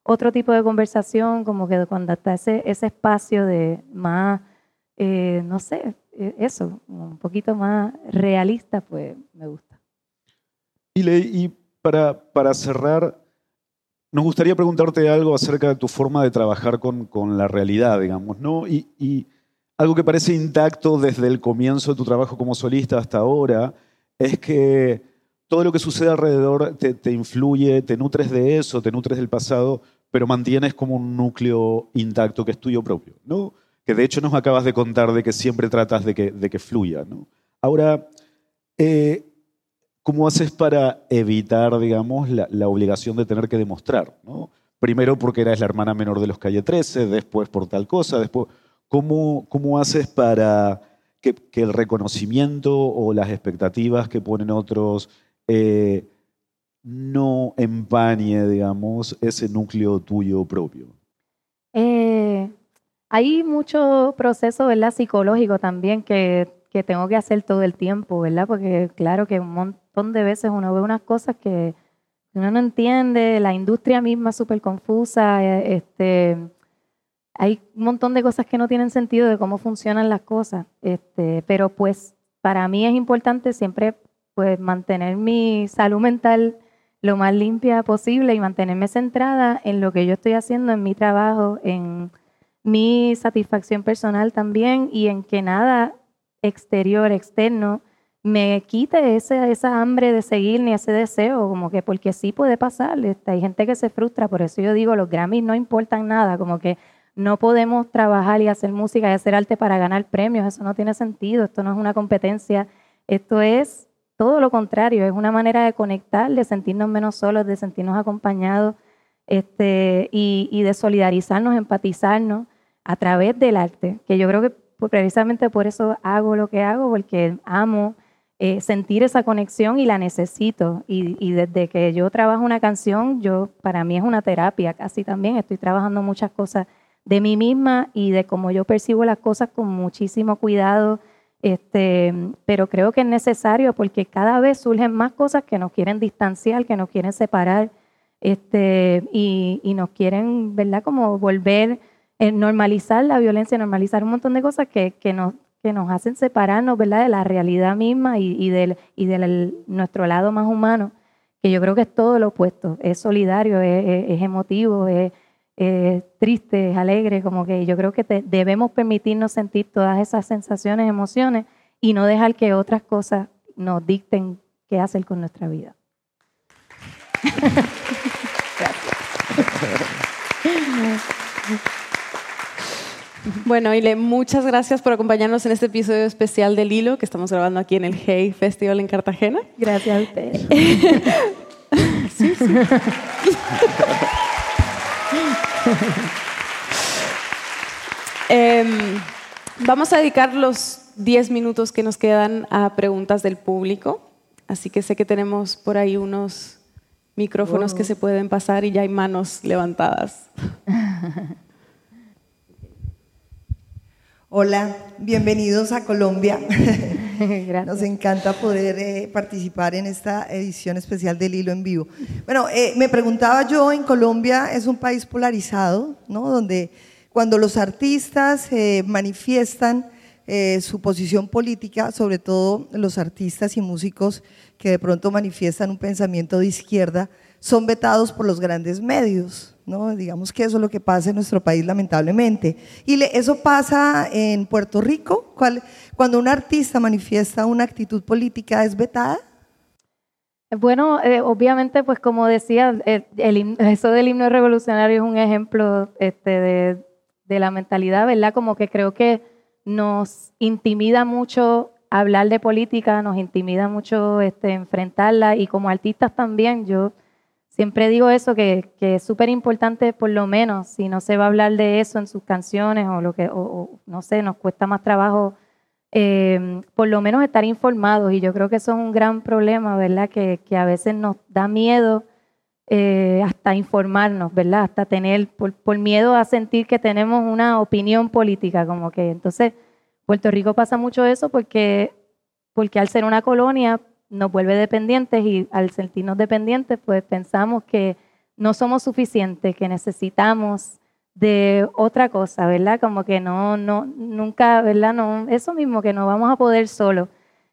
S5: otro tipo de conversación, como que cuando está ese, ese espacio de más, eh, no sé, eh, eso, un poquito más realista, pues me gusta.
S2: Y, y para, para cerrar, nos gustaría preguntarte algo acerca de tu forma de trabajar con, con la realidad, digamos, ¿no? Y, algo que parece intacto desde el comienzo de tu trabajo como solista hasta ahora es que todo lo que sucede alrededor te, te influye, te nutres de eso, te nutres del pasado, pero mantienes como un núcleo intacto que es tuyo propio, ¿no? Que de hecho nos acabas de contar de que siempre tratas de que, de que fluya, ¿no? Ahora, Eh, ¿Cómo haces para evitar, digamos, la, obligación de tener que demostrar? ¿no? Primero porque eras la hermana menor de los Calle 13, después por tal cosa, después... ¿Cómo, cómo haces para que, que el reconocimiento o las expectativas que ponen otros eh, no empañe, digamos, ese núcleo tuyo propio?
S5: Eh, hay mucho proceso, ¿verdad? Psicológico también que, que tengo que hacer todo el tiempo, ¿verdad? Porque claro que un montón de veces uno ve unas cosas que uno no entiende, la industria misma es súper confusa, eh, este, hay un montón de cosas que no tienen sentido de cómo funcionan las cosas, este, pero pues para mí es importante siempre pues mantener mi salud mental lo más limpia posible y mantenerme centrada en lo que yo estoy haciendo, en mi trabajo, en mi satisfacción personal también y en que nada exterior, externo, me quite ese, esa hambre de seguir ni ese deseo, como que porque sí puede pasar. Este, hay gente que se frustra, por eso yo digo, los Grammys no importan nada, como que no podemos trabajar y hacer música y hacer arte para ganar premios, eso no tiene sentido, esto no es una competencia, esto es todo lo contrario, es una manera de conectar, de sentirnos menos solos, de sentirnos acompañados este, y, de solidarizarnos, empatizarnos a través del arte, que yo creo que pues, precisamente por eso hago lo que hago, porque amo eh, sentir esa conexión y la necesito. Y, y, desde que yo trabajo una canción, yo para mí es una terapia casi también. Estoy trabajando muchas cosas de mí misma y de cómo yo percibo las cosas con muchísimo cuidado. Este, pero creo que es necesario porque cada vez surgen más cosas que nos quieren distanciar, que nos quieren separar este, y, y nos quieren, ¿verdad? Como volver, a normalizar la violencia, normalizar un montón de cosas que, nos, hacen separarnos, ¿verdad? De la realidad misma y, y nuestro lado más humano, que yo creo que es todo lo opuesto, es solidario, es, es, es emotivo, es eh, tristes, alegres, como que yo creo que debemos permitirnos sentir todas esas sensaciones, emociones y no dejar que otras cosas nos dicten qué hacer con nuestra vida.
S1: Bueno, Ile, muchas gracias por acompañarnos en este episodio especial del Hilo que estamos grabando aquí en el Hey Festival en Cartagena.
S5: Gracias a ustedes.
S1: sí, sí. eh, vamos a dedicar los 10 minutos que nos quedan a preguntas del público. Así que sé que tenemos por ahí unos micrófonos wow. que se pueden pasar y ya hay manos levantadas.
S12: Hola, bienvenidos a Colombia. Nos encanta poder eh, participar en esta edición especial del Hilo en Vivo. Bueno, eh, me preguntaba yo, en Colombia es un país polarizado, ¿no? Donde cuando los artistas eh, manifiestan su posición política, sobre todo los artistas y músicos que de pronto manifiestan un pensamiento de izquierda, son vetados por los grandes medios. ¿no? Digamos que eso es lo que pasa en nuestro país, lamentablemente. Y eso pasa en Puerto Rico. ¿Cuál, cuando un artista manifiesta una actitud política, ¿es vetada?
S5: Bueno, eh, obviamente, pues como decía, eso del himno revolucionario es un ejemplo este, de, de la mentalidad, ¿verdad? Como que creo que nos intimida mucho hablar de política, nos intimida mucho este, enfrentarla y como artistas también, yo siempre digo eso, que, es súper importante por lo menos, si no se va a hablar de eso en sus canciones o lo que, o, no sé, nos cuesta más trabajo, eh, por lo menos estar informados y yo creo que eso es un gran problema, ¿verdad? Que, que a veces nos da miedo eh, hasta informarnos, ¿verdad? Hasta tener, por, por miedo a sentir que tenemos una opinión política, como que entonces Puerto Rico pasa mucho eso porque, porque al ser una colonia nos vuelve dependientes y al sentirnos dependientes, pues pensamos que no somos suficientes, que necesitamos de otra cosa, ¿verdad? Como que no, no, nunca, ¿verdad? No, eso mismo, que no vamos a poder solo.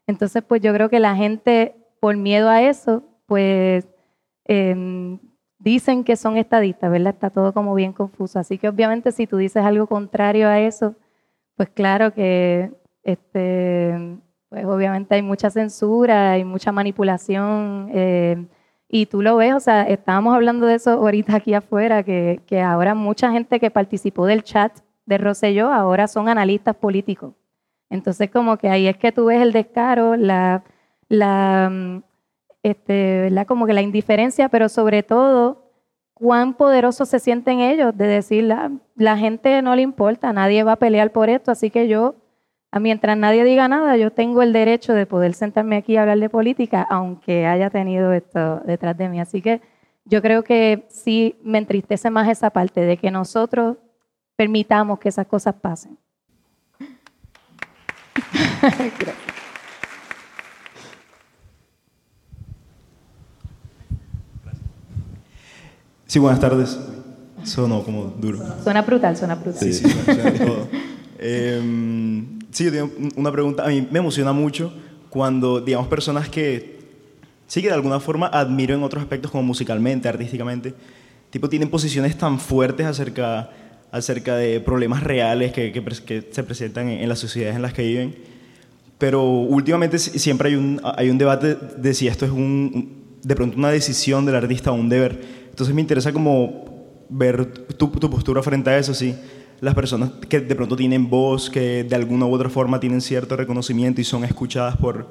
S5: Entonces, pues yo creo que la gente, por miedo a eso, pues eh, dicen que son estadistas, ¿verdad? Está todo como bien confuso. Así que obviamente si tú dices algo contrario a eso, pues claro que este, pues obviamente hay mucha censura, hay mucha manipulación. Eh, y tú lo ves, o sea, estábamos hablando de eso ahorita aquí afuera, que, que ahora mucha gente que participó del chat de Rosselló ahora son analistas políticos. Entonces, como que ahí es que tú ves el descaro, la, la, este, ¿verdad? Como que la indiferencia, pero sobre todo cuán poderosos se sienten ellos de decir, la, la gente no le importa, nadie va a pelear por esto, así que yo, mientras nadie diga nada, yo tengo el derecho de poder sentarme aquí y hablar de política, aunque haya tenido esto detrás de mí. Así que yo creo que sí me entristece más esa parte de que nosotros permitamos que esas cosas pasen.
S13: Sí, buenas tardes. Sonó como duro.
S5: Suena brutal, suena brutal.
S13: Sí, sí, suena todo. Em, sí, yo tengo una pregunta. A mí me emociona mucho cuando, digamos, personas que sí que de alguna forma admiro en otros aspectos como musicalmente, artísticamente, tipo tienen posiciones tan fuertes acerca, acerca de problemas reales que, que, se presentan en, las sociedades en las que viven. Pero últimamente siempre hay un, hay un debate de si esto es un, de pronto una decisión del artista o un deber. Entonces me interesa como ver tu, tu postura frente a eso, sí las personas que de pronto tienen voz, que de alguna u otra forma tienen cierto reconocimiento y son escuchadas por,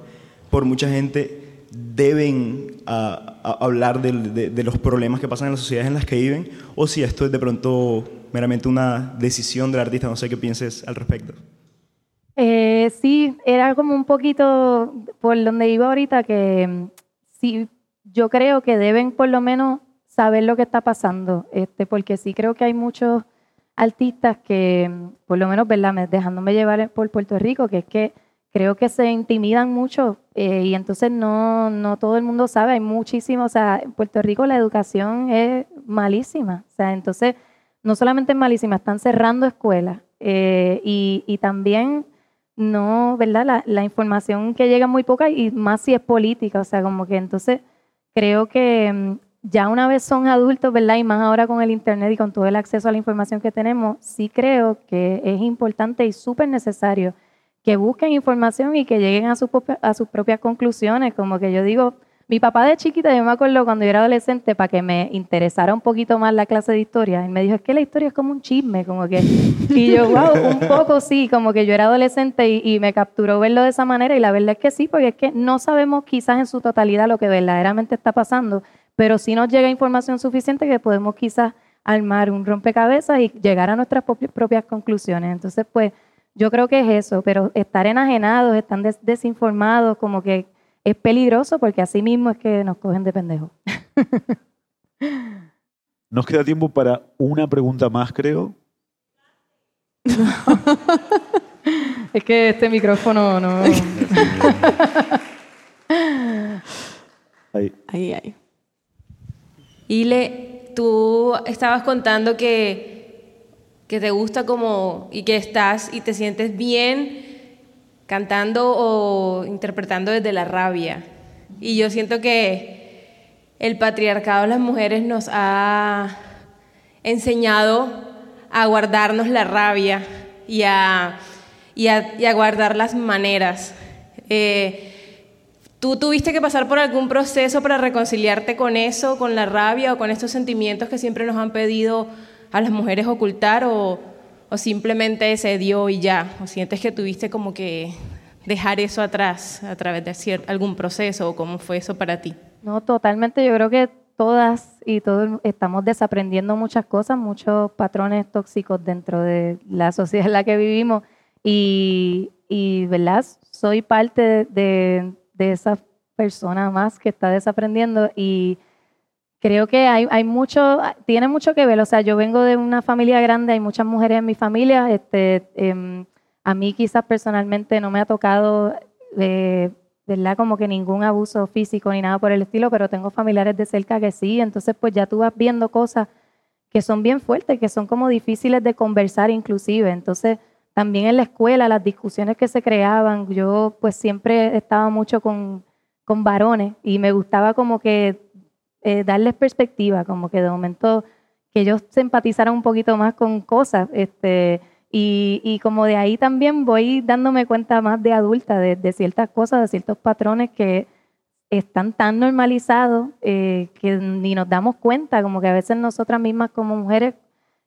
S13: por mucha gente, deben hablar de, los problemas que pasan en las sociedades en las que viven, o si esto es de pronto meramente una decisión del artista, no sé qué pienses al respecto.
S5: Eh, sí, era como un poquito por donde iba ahorita, que mm, sí, yo creo que deben por lo menos saber lo que está pasando, este, porque sí creo que hay muchos artistas que, por lo menos, ¿verdad? dejándome llevar por Puerto Rico, que es que creo que se intimidan mucho eh, y entonces no, no todo el mundo sabe, hay muchísimo, o sea, en Puerto Rico la educación es malísima, o sea, entonces no solamente es malísima, están cerrando escuelas eh, y, y, también no, ¿verdad? La, la, información que llega muy poca y más si es política, o sea, como que entonces creo que mm, ya una vez son adultos, ¿verdad? Y más ahora con el Internet y con todo el acceso a la información que tenemos, sí creo que es importante y súper necesario que busquen información y que lleguen a, a sus propias conclusiones. Como que yo digo, mi papá de chiquita, yo me acuerdo cuando yo era adolescente, para que me interesara un poquito más la clase de historia, él me dijo, es que la historia es como un chisme, como que... Y yo, wow, un poco sí, como que yo era adolescente y, y, me capturó verlo de esa manera y la verdad es que sí, porque es que no sabemos quizás en su totalidad lo que verdaderamente está pasando, pero sí nos llega información suficiente que podemos quizás armar un rompecabezas y llegar a nuestras propias conclusiones. Entonces, pues yo creo que es eso, pero estar enajenados, estar desinformados, como que es peligroso porque así mismo es que nos cogen de pendejos.
S2: Nos queda tiempo para una pregunta más, creo.
S5: es que este micrófono no.
S2: ahí.
S14: Ahí, ahí. Ile, tú estabas contando que que te gusta como y que estás y te sientes bien cantando o interpretando desde la rabia. Y yo siento que el patriarcado de las mujeres nos ha enseñado a guardarnos la rabia y a, y a, guardar las maneras. Eh, ¿Tú tuviste que pasar por algún proceso para reconciliarte con eso, con la rabia o con estos sentimientos que siempre nos han pedido a las mujeres ocultar o, o simplemente se dio y ya? ¿O sientes que tuviste como que dejar eso atrás a través de algún proceso o cómo fue eso para ti?
S5: No, totalmente. Yo creo que todas y todos estamos desaprendiendo muchas cosas, muchos patrones tóxicos dentro de la sociedad en la que vivimos y, y ¿verdad? Soy parte de, de, de esa persona más que está desaprendiendo y creo que hay, hay mucho, tiene mucho que ver. O sea, yo vengo de una familia grande, hay muchas mujeres en mi familia. Este, em, a mí quizás personalmente no me ha tocado, eh, ¿verdad? Como que ningún abuso físico ni nada por el estilo, pero tengo familiares de cerca que sí. Entonces, pues ya tú vas viendo cosas que son bien fuertes, que son como difíciles de conversar inclusive. Entonces, también en la escuela, las discusiones que se creaban, yo pues siempre estaba mucho con, con varones y me gustaba como que eh, darles perspectiva, como que de momento que ellos se empatizaran un poquito más con cosas. Este, y, y, como de ahí también voy dándome cuenta más de adulta, de, ciertas cosas, de ciertos patrones que están tan normalizados eh, que ni nos damos cuenta, como que a veces nosotras mismas como mujeres,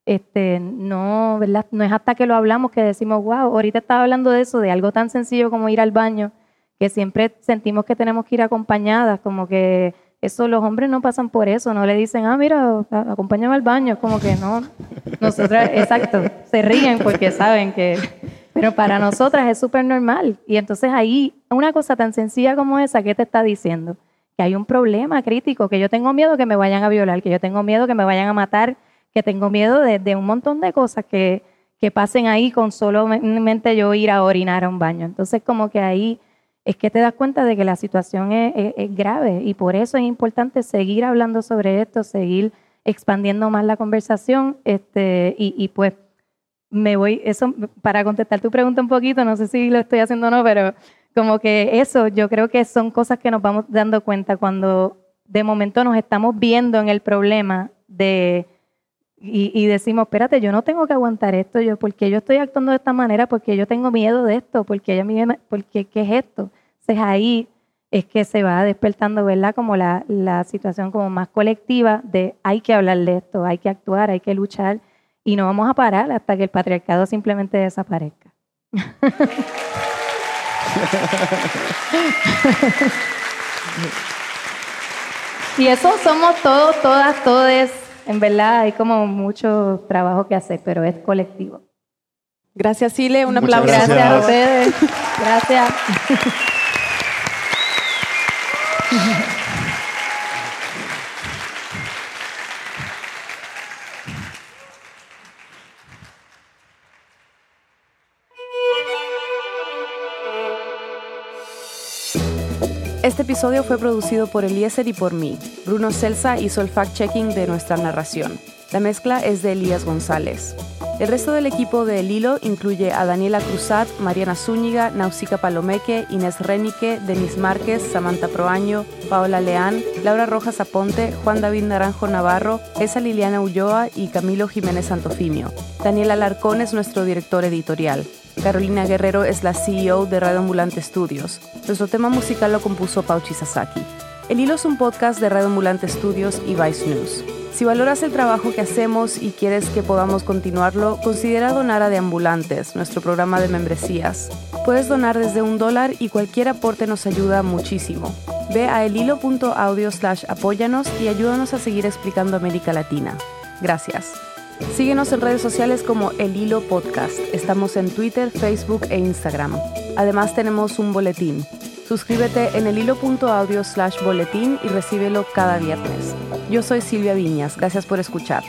S5: este, no, ¿verdad? no es hasta que lo hablamos que decimos, wow, ahorita estaba hablando de eso, de algo tan sencillo como ir al baño, que siempre sentimos que tenemos que ir acompañadas, como que eso los hombres no pasan por eso, no le dicen, ah, mira, acompáñame al baño, como que no. Nosotras, exacto, se ríen porque saben que... Pero para nosotras es súper normal. Y entonces ahí, una cosa tan sencilla como esa, ¿qué te está diciendo? Que hay un problema crítico, que yo tengo miedo que me vayan a violar, que yo tengo miedo que me vayan a matar, que tengo miedo de, un montón de cosas que, que pasen ahí con solamente yo ir a orinar a un baño. Entonces como que ahí es que te das cuenta de que la situación es, grave y por eso es importante seguir hablando sobre esto, seguir expandiendo más la conversación este, y, pues me voy, eso para contestar tu pregunta un poquito, no sé si lo estoy haciendo o no, pero como que eso yo creo que son cosas que nos vamos dando cuenta cuando de momento nos estamos viendo en el problema de y, decimos, espérate, yo no tengo que aguantar esto, yo, porque yo estoy actuando de esta manera, porque yo tengo miedo de esto, porque ella me, porque qué es esto. Entonces ahí es que se va despertando, ¿verdad? Como la, la situación como más colectiva de hay que hablar de esto, hay que actuar, hay que luchar y no vamos a parar hasta que el patriarcado simplemente desaparezca. y eso somos todos, todas, todes en verdad hay como mucho trabajo que hacer, pero es colectivo.
S1: Gracias, Sile. Un aplauso.
S5: Gracias. a ustedes. Gracias.
S1: Este episodio fue producido por Eliezer y por mí. Bruno Celsa hizo el fact-checking de nuestra narración. La mezcla es de Elías González. El resto del equipo de El Hilo incluye a Daniela Cruzat, Mariana Zúñiga, Nausica Palomeque, Inés Renique, Denis Márquez, Samantha Proaño, Paola Leán, Laura Rojas Aponte, Juan David Naranjo Navarro, Esa Liliana Ulloa y Camilo Jiménez Santofimio. Daniela Alarcón es nuestro director editorial. Carolina Guerrero es la CEO de Radio Ambulante Studios. Nuestro tema musical lo compuso Pauchi Sasaki. El Hilo es un podcast de Radio Ambulante Studios y Vice News. Si valoras el trabajo que hacemos y quieres que podamos continuarlo, considera donar a Deambulantes, nuestro programa de membresías. Puedes donar desde un dólar y cualquier aporte nos ayuda muchísimo. Ve a elhilo.audio slash apóyanos y ayúdanos a seguir explicando América Latina. Gracias. Síguenos en redes sociales como El Hilo Podcast. Estamos en Twitter, Facebook e Instagram. Además tenemos un boletín. Suscríbete en elhilo.audio slash boletín y recíbelo cada viernes. Yo soy Silvia Viñas. Gracias por escuchar.